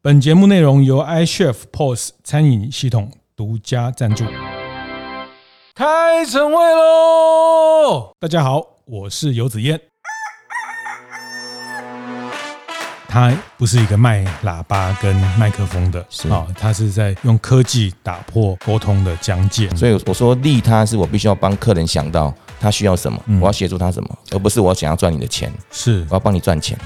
本节目内容由 iChef POS 餐饮系统独家赞助。开晨会喽！大家好，我是游子燕。他不是一个卖喇叭跟麦克风的，是啊，他是在用科技打破沟通的疆界。所以我说利他是我必须要帮客人想到他需要什么，我要协助他什么，而不是我想要赚你的钱。是，我要帮你赚钱。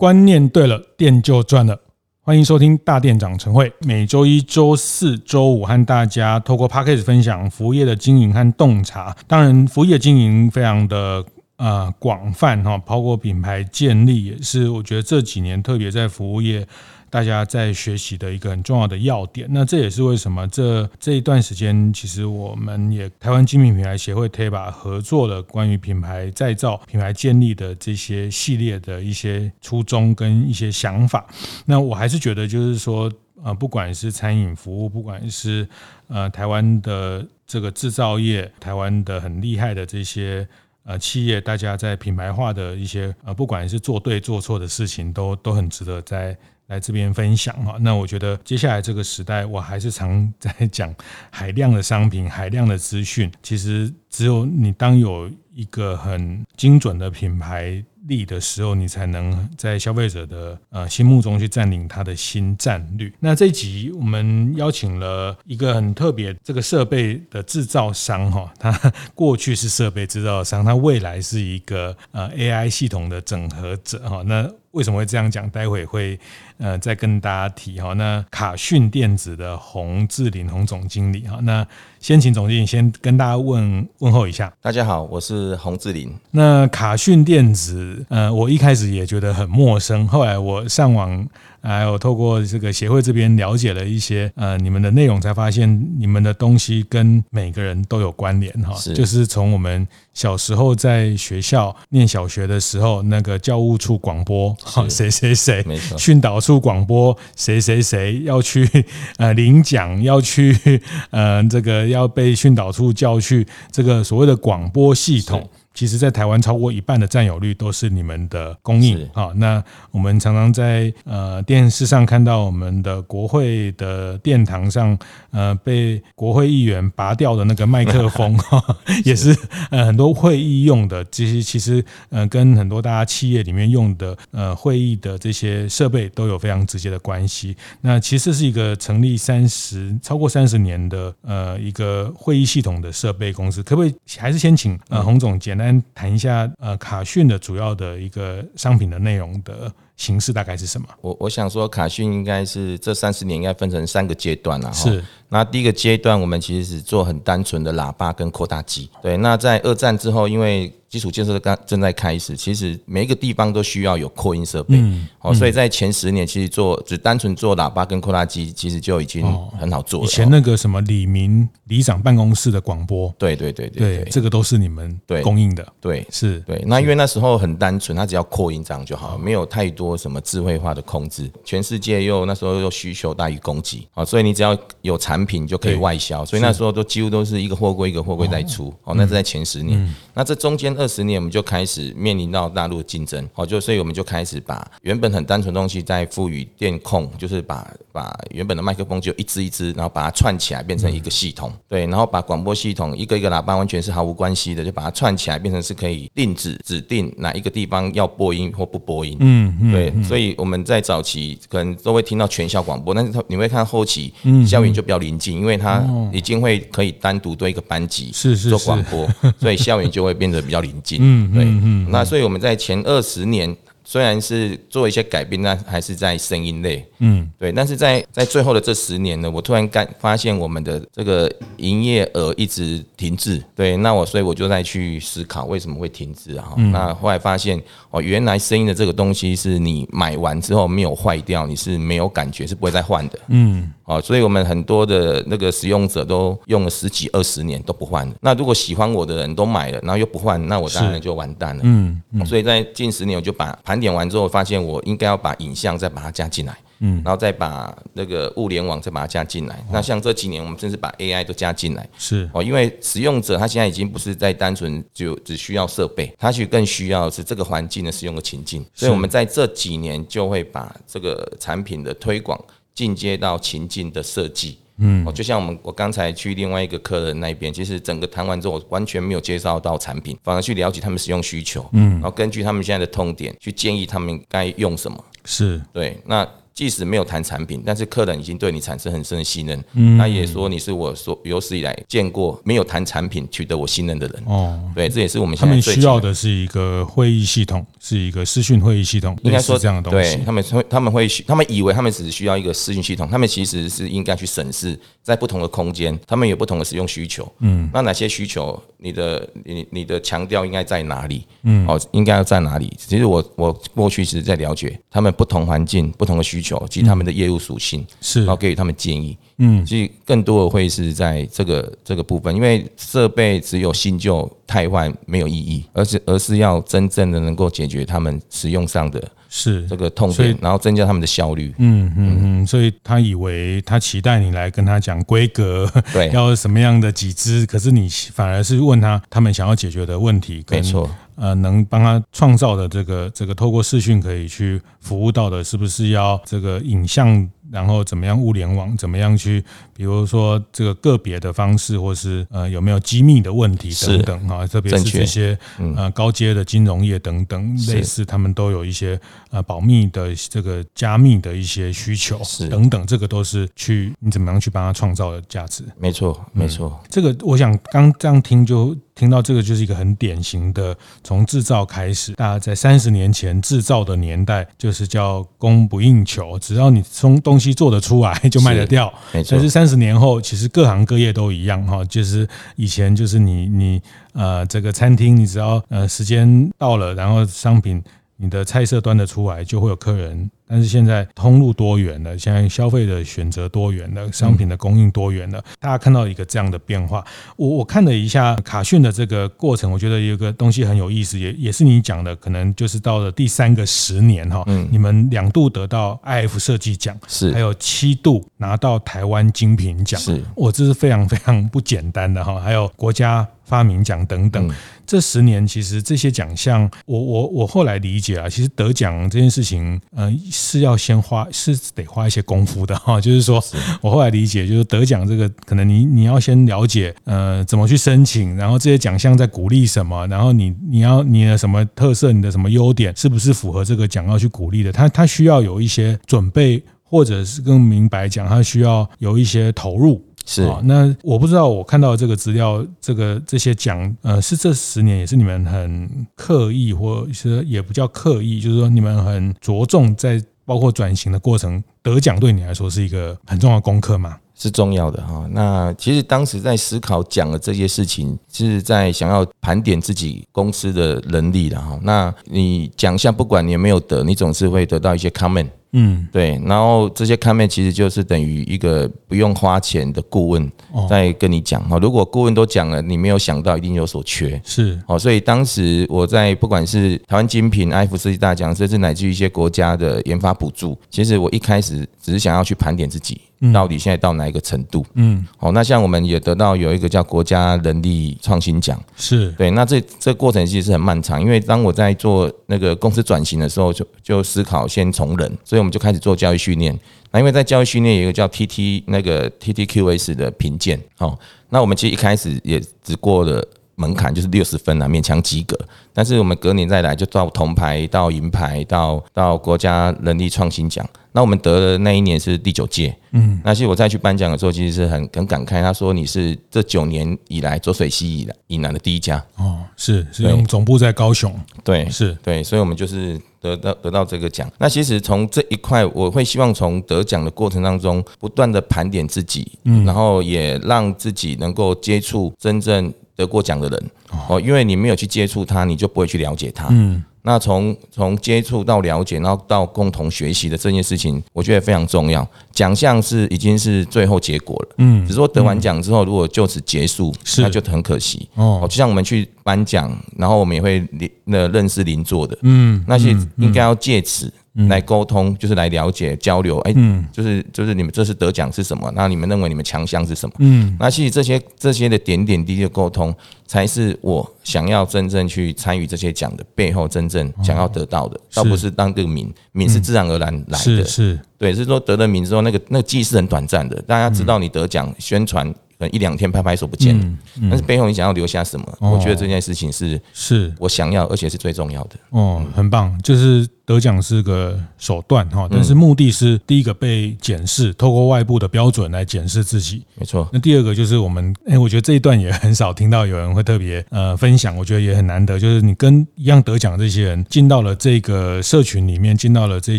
观念对了，店就赚了。欢迎收听大店长晨会，每周一、周四、周五和大家透过 p a c k a g e 分享服务业的经营和洞察。当然，服务业经营非常的呃广泛哈，包括品牌建立也是，我觉得这几年特别在服务业。大家在学习的一个很重要的要点，那这也是为什么这这一段时间，其实我们也台湾精品品牌协会 TBA 合作了关于品牌再造、品牌建立的这些系列的一些初衷跟一些想法。那我还是觉得，就是说，呃，不管是餐饮服务，不管是呃台湾的这个制造业，台湾的很厉害的这些呃企业，大家在品牌化的一些呃，不管是做对做错的事情，都都很值得在。来这边分享哈，那我觉得接下来这个时代，我还是常 在讲海量的商品、海量的资讯。其实只有你当有一个很精准的品牌力的时候，你才能在消费者的呃心目中去占领他的新战略。那这一集我们邀请了一个很特别这个设备的制造商哈，他过去是设备制造商，他未来是一个呃 AI 系统的整合者哈。那为什么会这样讲？待会会呃再跟大家提哈。那卡讯电子的洪志林洪总经理哈，那先请总经理先跟大家问问候一下。大家好，我是洪志林。那卡讯电子，呃，我一开始也觉得很陌生，后来我上网。还有透过这个协会这边了解了一些呃你们的内容，才发现你们的东西跟每个人都有关联哈。就是从我们小时候在学校念小学的时候，那个教务处广播，好谁谁谁，训导处广播谁谁谁要去 呃领奖，要去 呃这个要被训导处叫去这个所谓的广播系统。其实，在台湾超过一半的占有率都是你们的供应啊。那我们常常在呃电视上看到我们的国会的殿堂上，呃被国会议员拔掉的那个麦克风 哈，也是呃很多会议用的。这些其实呃跟很多大家企业里面用的呃会议的这些设备都有非常直接的关系。那其实是一个成立三十超过三十年的呃一个会议系统的设备公司，可不可以还是先请呃洪总简单谈一下呃卡讯的主要的一个商品的内容的形式大概是什么？我我想说卡讯应该是这三十年应该分成三个阶段了哈。是。那第一个阶段我们其实是做很单纯的喇叭跟扩大机。对。那在二战之后，因为基础建设刚正在开始，其实每一个地方都需要有扩音设备，嗯，哦，所以在前十年其实做只单纯做喇叭跟扩大机，其实就已经很好做了。以前那个什么李明里长办公室的广播，对对对对对，这个都是你们对供应的，对，是对。那因为那时候很单纯，它只要扩音这样就好，没有太多什么智慧化的控制。全世界又那时候又需求大于供给啊，所以你只要有产品就可以外销，所以那时候都几乎都是一个货柜一个货柜在出。哦，那是在前十年，那这中间。二十年，我们就开始面临到大陆的竞争，哦，就所以我们就开始把原本很单纯的东西再赋予电控，就是把把原本的麦克风就一支一支，然后把它串起来变成一个系统，对，然后把广播系统一个一个喇叭完全是毫无关系的，就把它串起来变成是可以定制指定哪一个地方要播音或不播音，嗯嗯，对，所以我们在早期可能都会听到全校广播，但是你会看后期校园就比较临近，因为它已经会可以单独对一个班级是是做广播，所以校园就会变得比较临。嗯，对，那所以我们在前二十年。虽然是做一些改变，但还是在声音类，嗯，对。但是在在最后的这十年呢，我突然干发现我们的这个营业额一直停滞，对。那我所以我就在去思考为什么会停滞啊？那后来发现哦，原来声音的这个东西是你买完之后没有坏掉，你是没有感觉，是不会再换的，嗯。哦，所以我们很多的那个使用者都用了十几二十年都不换。那如果喜欢我的人都买了，然后又不换，那我当然就完蛋了，嗯。所以在近十年我就把盘。盘点完之后，发现我应该要把影像再把它加进来。嗯，然后再把那个物联网再把它加进来。哦、那像这几年，我们甚至把 AI 都加进来。是哦，因为使用者他现在已经不是在单纯就只需要设备，他去更需要的是这个环境的使用的情境。所以我们在这几年就会把这个产品的推广进阶到情境的设计。嗯，哦，就像我们我刚才去另外一个客人那边，其实整个谈完之后，我完全没有介绍到产品，反而去了解他们使用需求。嗯，然后根据他们现在的痛点去建议他们该用什么。是对，那。即使没有谈产品，但是客人已经对你产生很深的信任。嗯，他也说你是我所有史以来见过没有谈产品取得我信任的人。哦，对，这也是我们现在他们需要的是一个会议系统，是一个视讯会议系统，应该说这样的东西。对，他们会他们会他们以为他们只是需要一个视讯系统，他们其实是应该去审视在不同的空间，他们有不同的使用需求。嗯，那哪些需求？你的你你的强调应该在哪里？嗯，哦，应该要在哪里？其实我我过去是在了解他们不同环境、不同的需求及他们的业务属性，是，然后给予他们建议。嗯，所以更多的会是在这个这个部分，因为设备只有新旧汰换没有意义，而是而是要真正的能够解决他们使用上的。是这个痛点，然后增加他们的效率。嗯嗯嗯，所以他以为他期待你来跟他讲规格，对，要什么样的几支，可是你反而是问他他们想要解决的问题，没错。呃，能帮他创造的这个这个透过视讯可以去服务到的，是不是要这个影像？然后怎么样物联网？怎么样去？比如说这个个别的方式，或是呃有没有机密的问题等等啊？特别是这些呃高阶的金融业等等，类似他们都有一些呃保密的这个加密的一些需求等等，这个都是去你怎么样去帮他创造的价值？没错，没错。这个我想刚这样听就。听到这个就是一个很典型的，从制造开始，大家在三十年前制造的年代就是叫供不应求，只要你从东西做得出来就卖得掉。但是三十年后，其实各行各业都一样哈，就是以前就是你你呃这个餐厅，你只要呃时间到了，然后商品你的菜色端得出来，就会有客人。但是现在通路多元了，现在消费的选择多元了，商品的供应多元了，大家看到一个这样的变化。我我看了一下卡讯的这个过程，我觉得有个东西很有意思，也也是你讲的，可能就是到了第三个十年哈，你们两度得到 iF 设计奖，是还有七度拿到台湾精品奖，是，我这是非常非常不简单的哈，还有国家发明奖等等。这十年其实这些奖项，我我我后来理解啊，其实得奖这件事情，嗯。是要先花，是得花一些功夫的哈。就是说，我后来理解，就是得奖这个，可能你你要先了解，呃，怎么去申请，然后这些奖项在鼓励什么，然后你你要你的什么特色，你的什么优点，是不是符合这个奖要去鼓励的？他他需要有一些准备，或者是更明白讲，他需要有一些投入。是啊，那我不知道，我看到这个资料，这个这些奖，呃，是这十年也是你们很刻意，或者是也不叫刻意，就是说你们很着重在包括转型的过程，得奖对你来说是一个很重要的功课吗？是重要的哈。那其实当时在思考讲的这些事情，是在想要盘点自己公司的能力的哈。那你奖项不管你有没有得，你总是会得到一些 comment。嗯，对，然后这些 comment 其实就是等于一个不用花钱的顾问在跟你讲哈。如果顾问都讲了，你没有想到一定有所缺，是哦。所以当时我在不管是台湾精品、埃弗设计大奖，甚至乃至于一些国家的研发补助，其实我一开始只是想要去盘点自己。到底现在到哪一个程度？嗯，好，那像我们也得到有一个叫国家人力创新奖，是对。那这这过程其实是很漫长，因为当我在做那个公司转型的时候，就就思考先从人，所以我们就开始做教育训练。那因为在教育训练有一个叫 TT 那个 TTQS 的评鉴，哦，那我们其实一开始也只过了门槛，就是六十分啊，勉强及格。但是我们隔年再来，就到铜牌，到银牌，到到国家人力创新奖。那我们得的那一年是第九届，嗯，那其实我再去颁奖的时候，其实是很很感慨。他说你是这九年以来浊水溪以来以南的第一家哦，是是用总部在高雄，对，是对，所以我们就是得到得到这个奖。那其实从这一块，我会希望从得奖的过程当中，不断的盘点自己，嗯，然后也让自己能够接触真正得过奖的人哦，因为你没有去接触他，你就不会去了解他，嗯。那从从接触到了解，然后到共同学习的这件事情，我觉得非常重要。奖项是已经是最后结果了，嗯，只是说得完奖之后，如果就此结束，那就很可惜哦。就像我们去颁奖，然后我们也会那认识邻座的，嗯，那些应该要借此。来沟通，就是来了解交流，哎，就是就是你们这次得奖是什么？那你们认为你们强项是什么？嗯，那其实这些这些的点点滴滴的沟通，才是我想要真正去参与这些奖的背后真正想要得到的，倒不是当这个名，名是自然而然来的，是是，对，是说得了名之后，那个那个记忆是很短暂的，大家知道你得奖，宣传。一两天拍拍手不见了，但是背后你想要留下什么？我觉得这件事情是是我想要，而且是最重要的。哦，很棒，就是得奖是个手段哈，但是目的是第一个被检视，透过外部的标准来检视自己，没错。那第二个就是我们，哎，我觉得这一段也很少听到有人会特别呃分享，我觉得也很难得，就是你跟一样得奖的这些人进到了这个社群里面，进到了这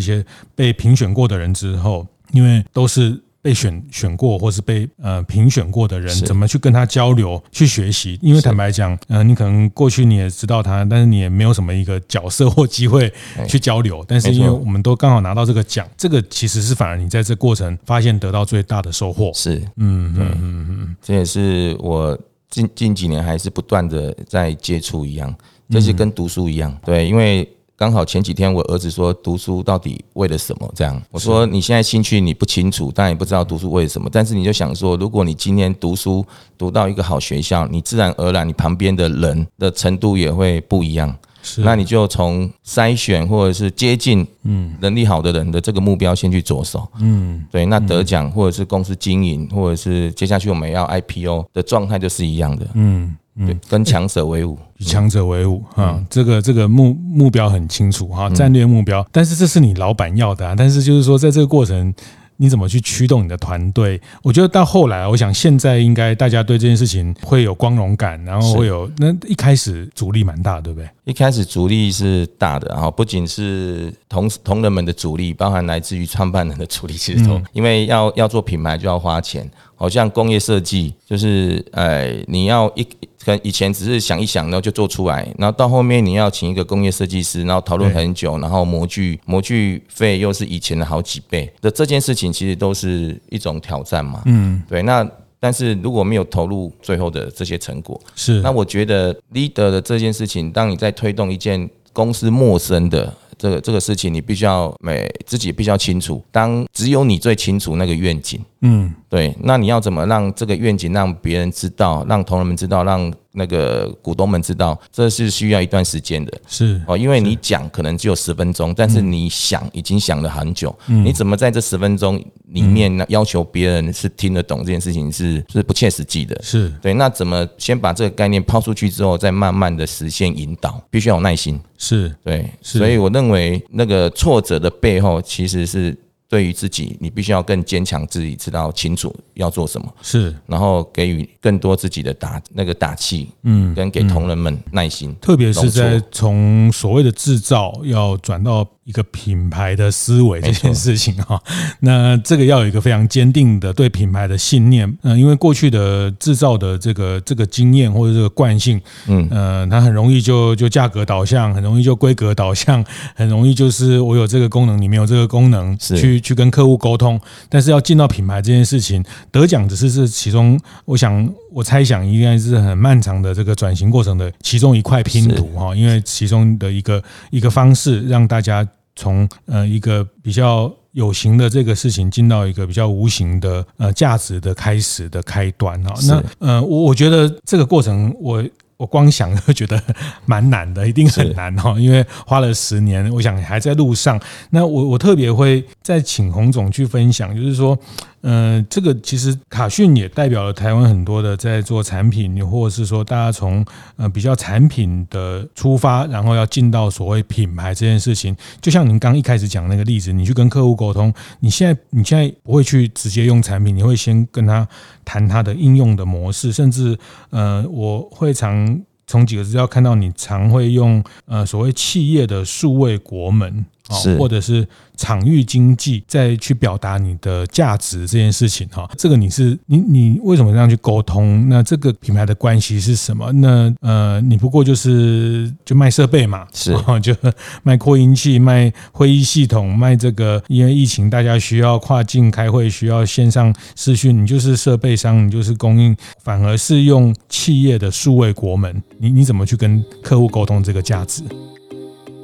些被评选过的人之后，因为都是。被选选过或是被呃评选过的人，怎么去跟他交流、去学习？因为坦白讲，呃，你可能过去你也知道他，但是你也没有什么一个角色或机会去交流。但是因为我们都刚好拿到这个奖，这个其实是反而你在这过程发现得到最大的收获。是，嗯嗯嗯嗯，这也是我近近几年还是不断的在接触一样，就是跟读书一样。对，因为。刚好前几天我儿子说读书到底为了什么？这样我说你现在兴趣你不清楚，但也不知道读书为了什么，但是你就想说，如果你今天读书读到一个好学校，你自然而然你旁边的人的程度也会不一样。是，那你就从筛选或者是接近嗯能力好的人的这个目标先去着手。嗯，对，那得奖或者是公司经营，或者是接下去我们要 IPO 的状态就是一样的。嗯。对，跟强者为伍，与强者为伍啊！这个这个目目标很清楚哈，战略目标。但是这是你老板要的啊。但是就是说，在这个过程，你怎么去驱动你的团队？我觉得到后来，我想现在应该大家对这件事情会有光荣感，然后会有那一开始阻力蛮大，对不对？一开始阻力是大的，然后不仅是同同仁们的阻力，包含来自于创办人的阻力，其实都因为要要做品牌就要花钱。好像工业设计就是，呃，你要一可能以前只是想一想，然后就做出来，然后到后面你要请一个工业设计师，然后讨论很久，然后模具模具费又是以前的好几倍的这件事情，其实都是一种挑战嘛。嗯，对。那但是如果没有投入最后的这些成果，是那我觉得 leader 的这件事情，当你在推动一件公司陌生的。这个这个事情，你必须要每自己必须要清楚。当只有你最清楚那个愿景，嗯，对，那你要怎么让这个愿景让别人知道，让同仁们知道，让那个股东们知道，这是需要一段时间的。是哦，因为你讲可能只有十分钟，但是你想已经想了很久。嗯，你怎么在这十分钟里面要求别人是听得懂这件事情是是不切实际的。是对，那怎么先把这个概念抛出去之后，再慢慢的实现引导，必须要有耐心。是对，所以我认为那个挫折的背后其实是。对于自己，你必须要更坚强，自己知道清楚要做什么，是，然后给予更多自己的打那个打气，嗯，跟给同仁们耐心，特别是在从所谓的制造要转到。一个品牌的思维这件事情哈，那这个要有一个非常坚定的对品牌的信念，嗯，因为过去的制造的这个这个经验或者这个惯性，嗯，呃，它很容易就就价格导向，很容易就规格导向，很容易就是我有这个功能，你没有这个功能，去去跟客户沟通，但是要进到品牌这件事情，得奖只是这其中，我想我猜想应该是很漫长的这个转型过程的其中一块拼图哈，因为其中的一个一个方式让大家。从呃一个比较有形的这个事情进到一个比较无形的呃价值的开始的开端哈，那呃我我觉得这个过程我我光想就觉得蛮难的，一定很难哈，因为花了十年，我想还在路上。那我我特别会再请洪总去分享，就是说。嗯、呃，这个其实卡逊也代表了台湾很多的在做产品，或者是说大家从呃比较产品的出发，然后要进到所谓品牌这件事情。就像您刚一开始讲那个例子，你去跟客户沟通，你现在你现在不会去直接用产品，你会先跟他谈他的应用的模式，甚至呃，我会常从几个资料看到你常会用呃所谓企业的数位国门。是，或者是场域经济，再去表达你的价值这件事情哈，这个你是你你为什么这样去沟通？那这个品牌的关系是什么？那呃，你不过就是就卖设备嘛，是，就卖扩音器、卖会议系统、卖这个，因为疫情大家需要跨境开会，需要线上视讯，你就是设备商，你就是供应，反而是用企业的数位国门，你你怎么去跟客户沟通这个价值？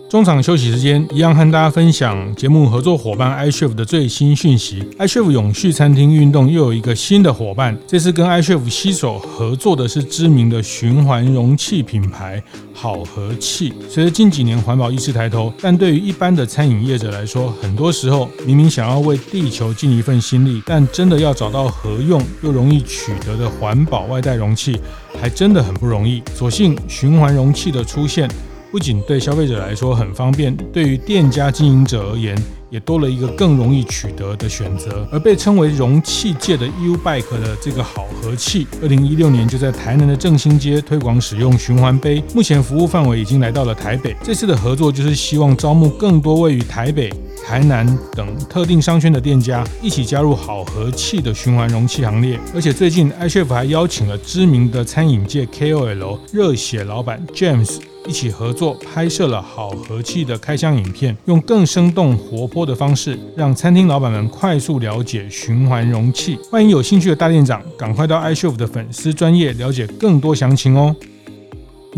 中场休息时间，一样和大家分享节目合作伙伴 iCHEF 的最新讯息。iCHEF 永续餐厅运动又有一个新的伙伴，这次跟 iCHEF 携手合作的是知名的循环容器品牌好和气。随着近几年环保意识抬头，但对于一般的餐饮业者来说，很多时候明明想要为地球尽一份心力，但真的要找到合用又容易取得的环保外带容器，还真的很不容易。所幸循环容器的出现。不仅对消费者来说很方便，对于店家经营者而言，也多了一个更容易取得的选择。而被称为容器界的 U-Bike 的这个好和气，二零一六年就在台南的正兴街推广使用循环杯，目前服务范围已经来到了台北。这次的合作就是希望招募更多位于台北、台南等特定商圈的店家，一起加入好和气的循环容器行列。而且最近 iCHEF 还邀请了知名的餐饮界 KOL 热血老板 James。一起合作拍摄了好和气的开箱影片，用更生动活泼的方式，让餐厅老板们快速了解循环容器。欢迎有兴趣的大店长，赶快到 iCHEF 的粉丝专业了解更多详情哦。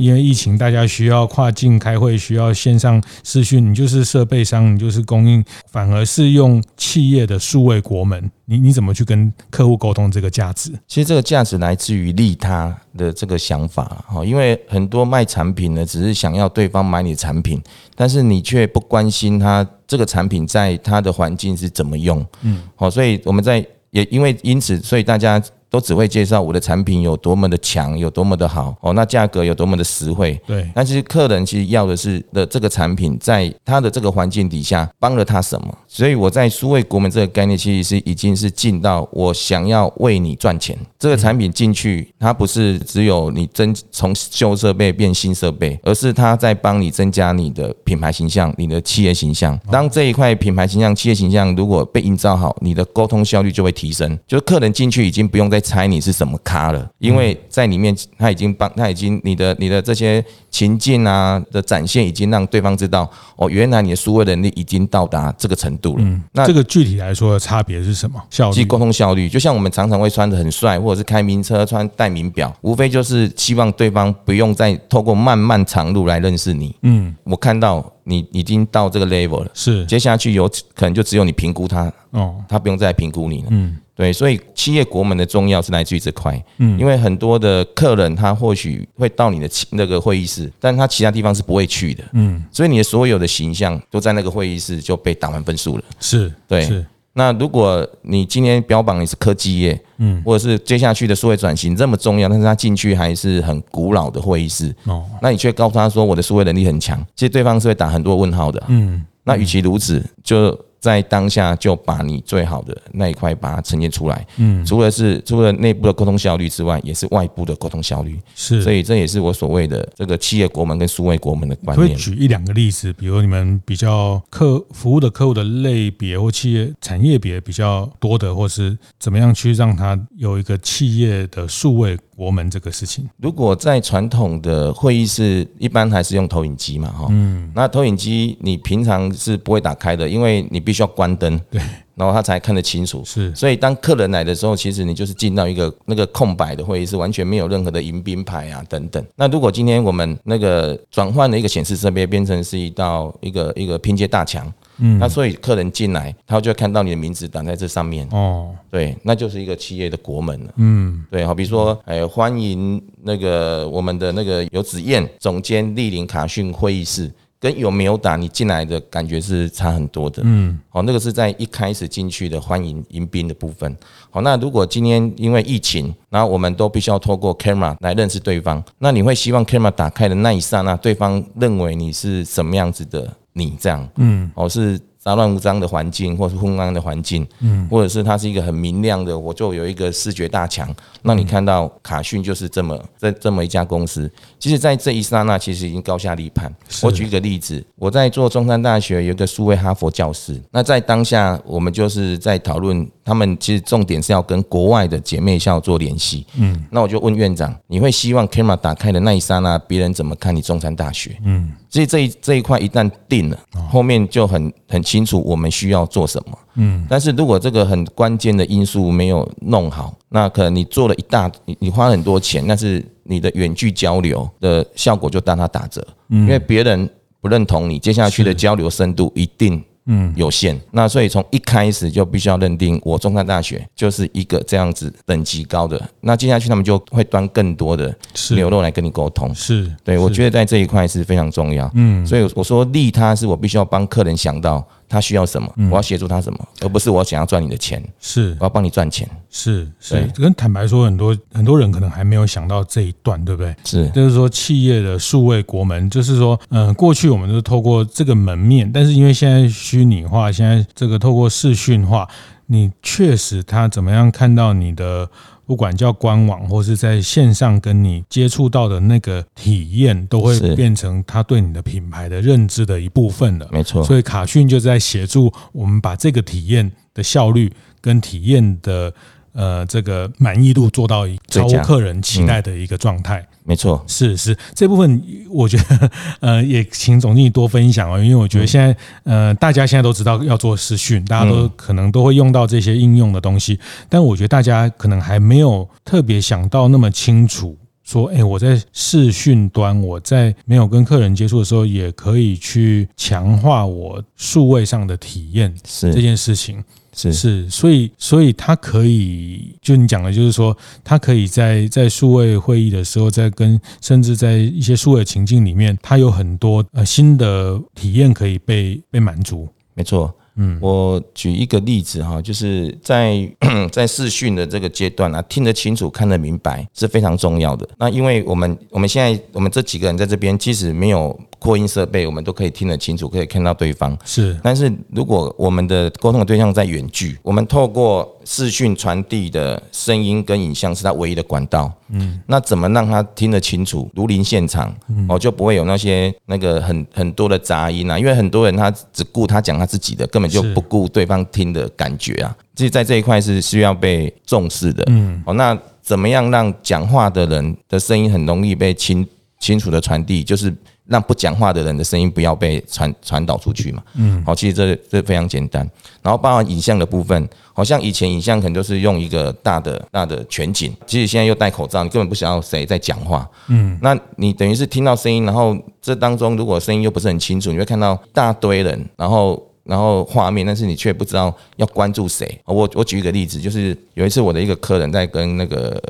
因为疫情，大家需要跨境开会，需要线上视讯，你就是设备商，你就是供应，反而是用企业的数位国门，你你怎么去跟客户沟通这个价值？其实这个价值来自于利他的这个想法哈，因为很多卖产品呢，只是想要对方买你的产品，但是你却不关心他这个产品在他的环境是怎么用，嗯，好，所以我们在也因为因此，所以大家。都只会介绍我的产品有多么的强，有多么的好哦，那价格有多么的实惠。对，但其实客人其实要的是的这个产品，在他的这个环境底下帮了他什么？所以我在数位国门这个概念，其实是已经是进到我想要为你赚钱。这个产品进去，它不是只有你增从旧设备变新设备，而是它在帮你增加你的品牌形象、你的企业形象。当这一块品牌形象、企业形象如果被营造好，你的沟通效率就会提升。就是客人进去已经不用再。猜你是什么咖了，因为在里面他已经帮他已经你的你的这些情境啊的展现，已经让对方知道哦，原来你的数位能力已经到达这个程度了。嗯，那这个具体来说的差别是什么？效率？即沟通效率，就像我们常常会穿的很帅，或者是开名车、穿戴名表，无非就是希望对方不用再透过漫漫长路来认识你。嗯，我看到你已经到这个 level 了，是接下去有可能就只有你评估他哦，他不用再评估你了。嗯。对，所以企业国门的重要是来自于这块，嗯，因为很多的客人他或许会到你的那个会议室，但他其他地方是不会去的，嗯，所以你的所有的形象都在那个会议室就被打完分数了，是对，是。那如果你今天标榜你是科技业，嗯，或者是接下去的数位转型这么重要，但是他进去还是很古老的会议室，哦，那你却告诉他说我的数位能力很强，其实对方是会打很多问号的，嗯，那与其如此，就。在当下就把你最好的那一块把它呈现出来，嗯，除了是除了内部的沟通效率之外，也是外部的沟通效率，是，所以这也是我所谓的这个企业国门跟数位国门的观念。可以举一两个例子，比如你们比较客服务的客户的类别或企业产业别比较多的，或是怎么样去让它有一个企业的数位国门这个事情。如果在传统的会议室，一般还是用投影机嘛，哈，嗯，那投影机你平常是不会打开的，因为你。必须要关灯，对，然后他才看得清楚。是，所以当客人来的时候，其实你就是进到一个那个空白的会议室，完全没有任何的迎宾牌啊等等。那如果今天我们那个转换的一个显示设备变成是一道一个一个拼接大墙，嗯，那所以客人进来，他就会看到你的名字挡在这上面。哦，对，那就是一个企业的国门了。嗯，对，好比如说，哎，欢迎那个我们的那个游子燕总监莅临卡讯会议室。跟有没有打你进来的感觉是差很多的，嗯，好，那个是在一开始进去的欢迎迎宾的部分，好，那如果今天因为疫情，然后我们都必须要透过 camera 来认识对方，那你会希望 camera 打开的那一刹那，对方认为你是什么样子的你这样，嗯，哦，是杂乱无章的环境，或是昏暗的环境，嗯，或者是它是一个很明亮的，我就有一个视觉大墙，让你看到卡讯就是这么这这么一家公司。其实，在这一刹那，其实已经高下立判。我举一个例子，我在做中山大学有一个数位哈佛教室，那在当下，我们就是在讨论，他们其实重点是要跟国外的姐妹校做联系，嗯，那我就问院长，你会希望 camera 打开的那一刹那，别人怎么看你中山大学？嗯。所以这一这一块一旦定了，后面就很很清楚我们需要做什么。嗯，但是如果这个很关键的因素没有弄好，那可能你做了一大，你你花很多钱，但是你的远距交流的效果就当它打折，因为别人不认同你，接下去的交流深度一定。嗯，有限。那所以从一开始就必须要认定，我中山大学就是一个这样子等级高的。那接下去他们就会端更多的牛肉来跟你沟通。是对，我觉得在这一块是非常重要。嗯，所以我说利他是我必须要帮客人想到。他需要什么，我要协助他什么，而不是我想要赚你的钱。是，我要帮你赚钱。是是，跟坦白说，很多很多人可能还没有想到这一段，对不对？是，就是说企业的数位国门，就是说，嗯，过去我们都透过这个门面，但是因为现在虚拟化，现在这个透过视讯化，你确实他怎么样看到你的。不管叫官网或是在线上跟你接触到的那个体验，都会变成他对你的品牌的认知的一部分了。没错，所以卡讯就在协助我们把这个体验的效率跟体验的。呃，这个满意度做到超乎客人期待的一个状态，没错，是是。这部分，我觉得呃，也请总经理多分享哦，因为我觉得现在呃，大家现在都知道要做视讯，大家都可能都会用到这些应用的东西，但我觉得大家可能还没有特别想到那么清楚，说，哎，我在视讯端，我在没有跟客人接触的时候，也可以去强化我数位上的体验，是。这件事情。是是，所以所以他可以，就你讲的，就是说，他可以在在数位会议的时候，在跟甚至在一些数位情境里面，他有很多呃新的体验可以被被满足。没错，嗯，我举一个例子哈，就是在 在视讯的这个阶段啊，听得清楚、看得明白是非常重要的。那因为我们我们现在我们这几个人在这边，即使没有。扩音设备，我们都可以听得清楚，可以看到对方。是，但是如果我们的沟通的对象在远距，我们透过视讯传递的声音跟影像是他唯一的管道。嗯，那怎么让他听得清楚，如临现场？哦，就不会有那些那个很很多的杂音啊。因为很多人他只顾他讲他自己的，根本就不顾对方听的感觉啊。其实，在这一块是需要被重视的。嗯，哦，那怎么样让讲话的人的声音很容易被清清楚的传递？就是。让不讲话的人的声音不要被传传导出去嘛？嗯，好，其实这这非常简单。然后包含影像的部分，好像以前影像可能就是用一个大的大的全景，其实现在又戴口罩，你根本不想要谁在讲话。嗯，那你等于是听到声音，然后这当中如果声音又不是很清楚，你会看到一大堆人，然后然后画面，但是你却不知道要关注谁。我我举一个例子，就是有一次我的一个客人在跟那个。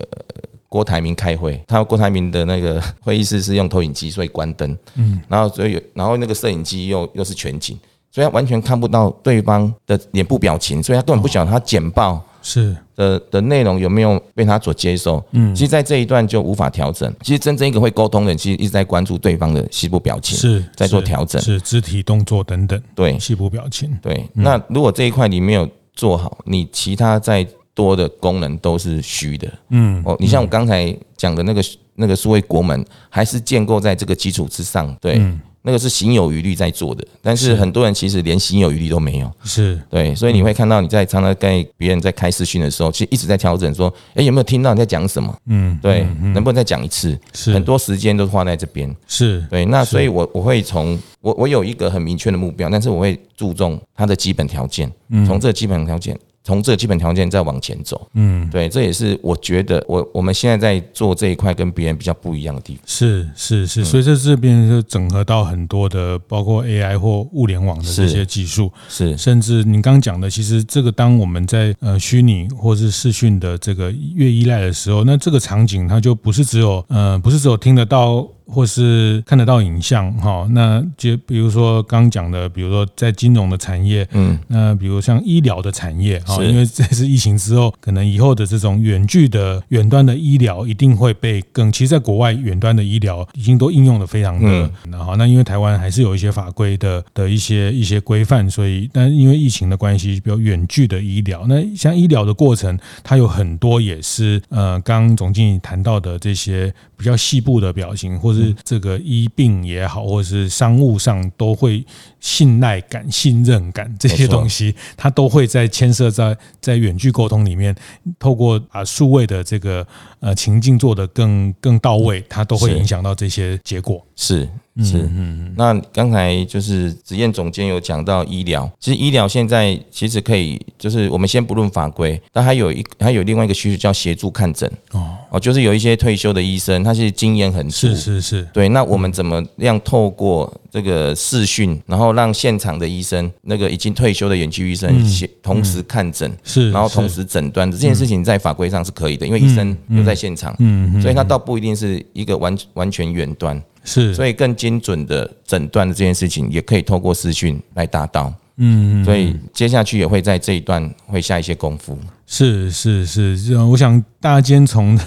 郭台铭开会，他郭台铭的那个 会议室是用投影机，所以关灯。嗯，然后所以然后那个摄影机又又是全景，所以他完全看不到对方的脸部表情，所以他根本不晓得他简报是的的内容有没有被他所接受。嗯，其实，在这一段就无法调整。其实，真正一个会沟通的人，其实一直在关注对方的细部表情，是在做调整，是肢体动作等等。对，细部表情。对，那如果这一块你没有做好，你其他再。多的功能都是虚的，嗯，哦，你像我刚才讲的那个那个数位国门，还是建构在这个基础之上，对，那个是行有余力在做的，但是很多人其实连行有余力都没有，是。对，所以你会看到你在常常跟别人在开视讯的时候，其实一直在调整，说，哎，有没有听到你在讲什么？嗯，对，能不能再讲一次？是，很多时间都花在这边，是对，那所以我我会从我我有一个很明确的目标，但是我会注重它的基本条件，从这个基本条件。从这个基本条件再往前走，嗯，对，这也是我觉得我我们现在在做这一块跟别人比较不一样的地方。是是是，所以这这边就整合到很多的，包括 AI 或物联网的这些技术，是，甚至你刚刚讲的，其实这个当我们在呃虚拟或是视讯的这个越依赖的时候，那这个场景它就不是只有呃不是只有听得到。或是看得到影像哈，那就比如说刚讲的，比如说在金融的产业，嗯，那比如像医疗的产业哈，因为这次疫情之后，可能以后的这种远距的远端的医疗一定会被更，其实在国外远端的医疗已经都应用的非常的好，那因为台湾还是有一些法规的的一些一些规范，所以但因为疫情的关系，比较远距的医疗，那像医疗的过程，它有很多也是呃，刚总经理谈到的这些比较细部的表情，或是这个医病也好，或者是商务上都会信赖感、信任感这些东西，它都会在牵涉在在远距沟通里面，透过啊数位的这个呃情境做得更更到位，它都会影响到这些结果。是。是，嗯嗯，那刚才就是子燕总监有讲到医疗，其实医疗现在其实可以，就是我们先不论法规，但还有一还有另外一个需求叫协助看诊。哦。哦，就是有一些退休的医生，他是经验很足，是是是，对，那我们怎么样透过这个视讯，然后让现场的医生，那个已经退休的远距医生，同时看诊，是，然后同时诊断，这件事情在法规上是可以的，因为医生又在现场，嗯，所以他倒不一定是一个完完全远端。是，所以更精准的诊断的这件事情，也可以透过视讯来达到。嗯，所以接下去也会在这一段会下一些功夫。是是是，我想大家今天从那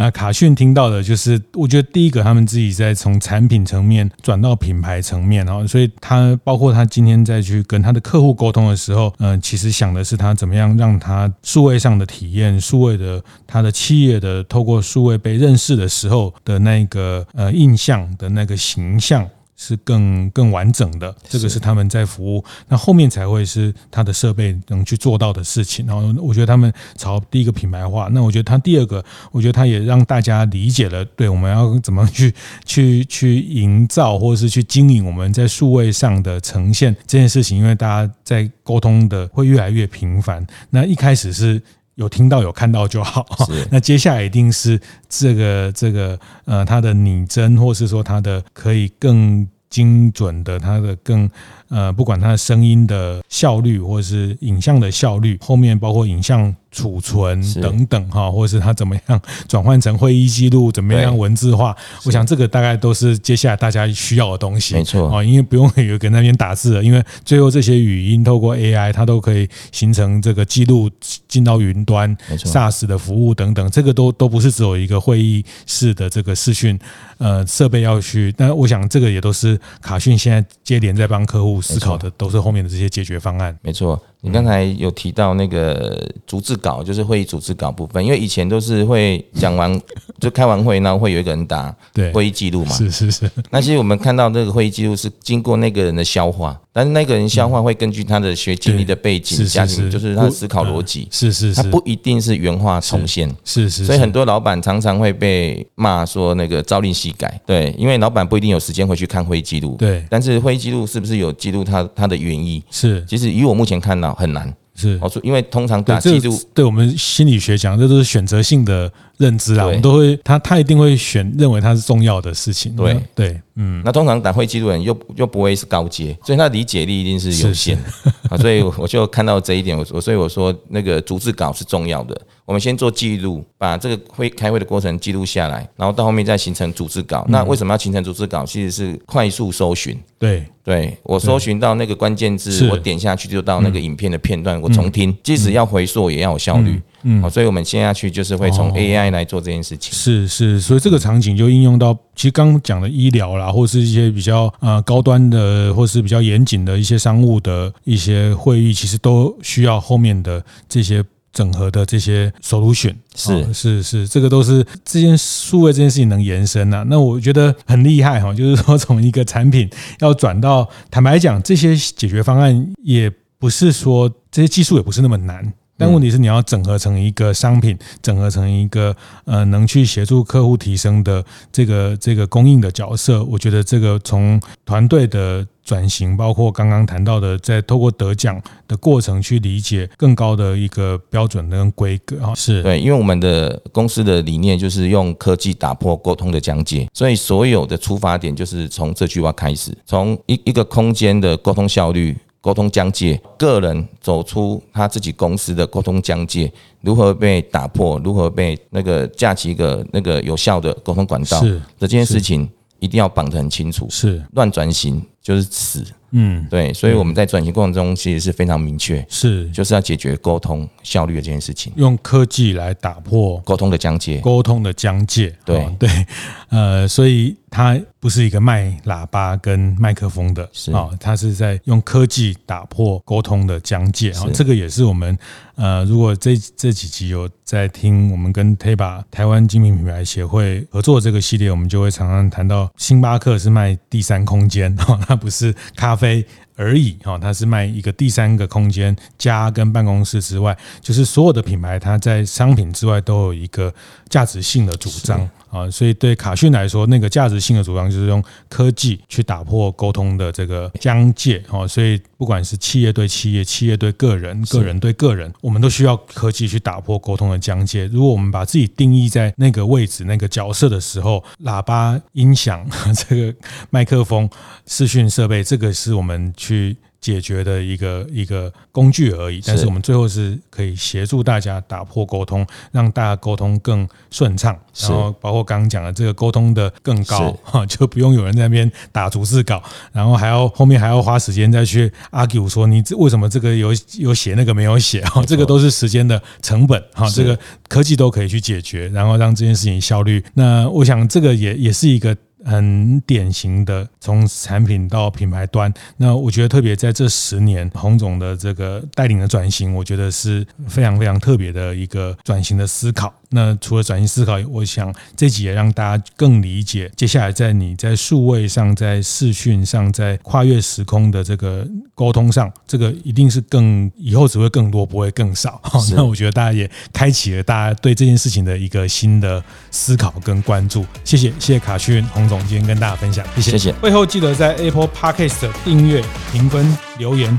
那卡讯听到的，就是我觉得第一个他们自己在从产品层面转到品牌层面，然后所以他包括他今天再去跟他的客户沟通的时候，嗯，其实想的是他怎么样让他数位上的体验，数位的他的企业的透过数位被认识的时候的那个呃印象的那个形象。是更更完整的，这个是他们在服务，那后面才会是他的设备能去做到的事情。然后我觉得他们朝第一个品牌化，那我觉得他第二个，我觉得他也让大家理解了，对，我们要怎么去 去去营造或者是去经营我们在数位上的呈现这件事情，因为大家在沟通的会越来越频繁。那一开始是。有听到有看到就好，那接下来一定是这个这个呃，它的拟真，或是说它的可以更精准的，它的更。呃，不管它的声音的效率，或是影像的效率，后面包括影像储存等等哈，或者是它怎么样转换成会议记录，怎么样文字化，我想这个大概都是接下来大家需要的东西。没错啊，因为不用有一个那边打字了，因为最后这些语音透过 AI，它都可以形成这个记录进到云端，SaaS 的服务等等，这个都都不是只有一个会议室的这个视讯呃设备要去，但我想这个也都是卡讯现在接连在帮客户。思考的都是后面的这些解决方案。没错，你刚才有提到那个逐字稿，就是会议逐字稿部分，因为以前都是会讲完就开完会，然后会有一个人打对会议记录嘛。是是是。那其实我们看到那个会议记录是经过那个人的消化，但是那个人消化会根据他的学经历的背景、家庭，就是他的思考逻辑。是是是。他不一定是原话重现。是是。所以很多老板常常会被骂说那个朝令夕改。对，因为老板不一定有时间回去看会议记录。对。但是会议记录是不是有记？记录他他的原意是，其实以我目前看到很难，是。因为通常打记住，对我们心理学讲，这都是选择性的认知啊，我们都会他他一定会选认为它是重要的事情，对。对，嗯，那通常打会记录的人又又不会是高阶，所以他理解力一定是有限 啊，所以我就看到这一点，我我所以我说那个逐字稿是重要的。我们先做记录，把这个会开会的过程记录下来，然后到后面再形成逐字稿。那为什么要形成逐字稿？其实是快速搜寻。对，对我搜寻到那个关键字，我点下去就到那个影片的片段，我重听，即使要回溯也要有效率。嗯，所以我们接下去就是会从 AI 来做这件事情。是是，所以这个场景就应用到，其实刚讲的医疗啦，或是一些比较呃高端的，或是比较严谨的一些商务的一些会议，其实都需要后面的这些。整合的这些 solution 是是是，这个都是这件数位这件事情能延伸呐、啊。那我觉得很厉害哈，就是说从一个产品要转到，坦白讲，这些解决方案也不是说这些技术也不是那么难。但问题是，你要整合成一个商品，整合成一个呃能去协助客户提升的这个这个供应的角色。我觉得这个从团队的转型，包括刚刚谈到的，在透过得奖的过程去理解更高的一个标准跟规格啊。是对，因为我们的公司的理念就是用科技打破沟通的讲解，所以所有的出发点就是从这句话开始，从一一个空间的沟通效率。沟通疆界，个人走出他自己公司的沟通疆界，如何被打破，如何被那个架起一个那个有效的沟通管道，是这件事情一定要绑得很清楚，是。乱转型就是死。嗯，对，所以我们在转型过程中其实是非常明确，是。就是要解决沟通效率的这件事情，用科技来打破沟通的疆界，沟通的疆界。对、哦、对，呃，所以它不是一个卖喇叭跟麦克风的，是。啊，它是在用科技打破沟通的疆界。啊，这个也是我们呃，如果这这几集有在听我们跟 TABA 台湾精品品牌协会合作这个系列，我们就会常常谈到星巴克是卖第三空间，哈，它不是咖啡。而已哈，它是卖一个第三个空间，家跟办公室之外，就是所有的品牌，它在商品之外都有一个价值性的主张啊，所以对卡讯来说，那个价值性的主张就是用科技去打破沟通的这个疆界哦，所以不管是企业对企业、企业对个人、个人对个人，我们都需要科技去打破沟通的疆界。如果我们把自己定义在那个位置、那个角色的时候，喇叭、音响、这个麦克风、视讯设备，这个是我们去。解决的一个一个工具而已，但是我们最后是可以协助大家打破沟通，让大家沟通更顺畅，然后包括刚刚讲的这个沟通的更高哈，就不用有人在那边打逐字稿，然后还要后面还要花时间再去 argue 说你为什么这个有有写那个没有写 哈，这个都是时间的成本 哈，这个科技都可以去解决，然后让这件事情效率。那我想这个也也是一个。很典型的从产品到品牌端，那我觉得特别在这十年，洪总的这个带领的转型，我觉得是非常非常特别的一个转型的思考。那除了转型思考，我想这集也让大家更理解，接下来在你在数位上、在视讯上、在跨越时空的这个沟通上，这个一定是更以后只会更多，不会更少。那我觉得大家也开启了大家对这件事情的一个新的思考跟关注。谢谢，谢谢卡讯洪总今天跟大家分享，谢谢。谢谢。会后记得在 Apple Podcast 订阅、评分、留言。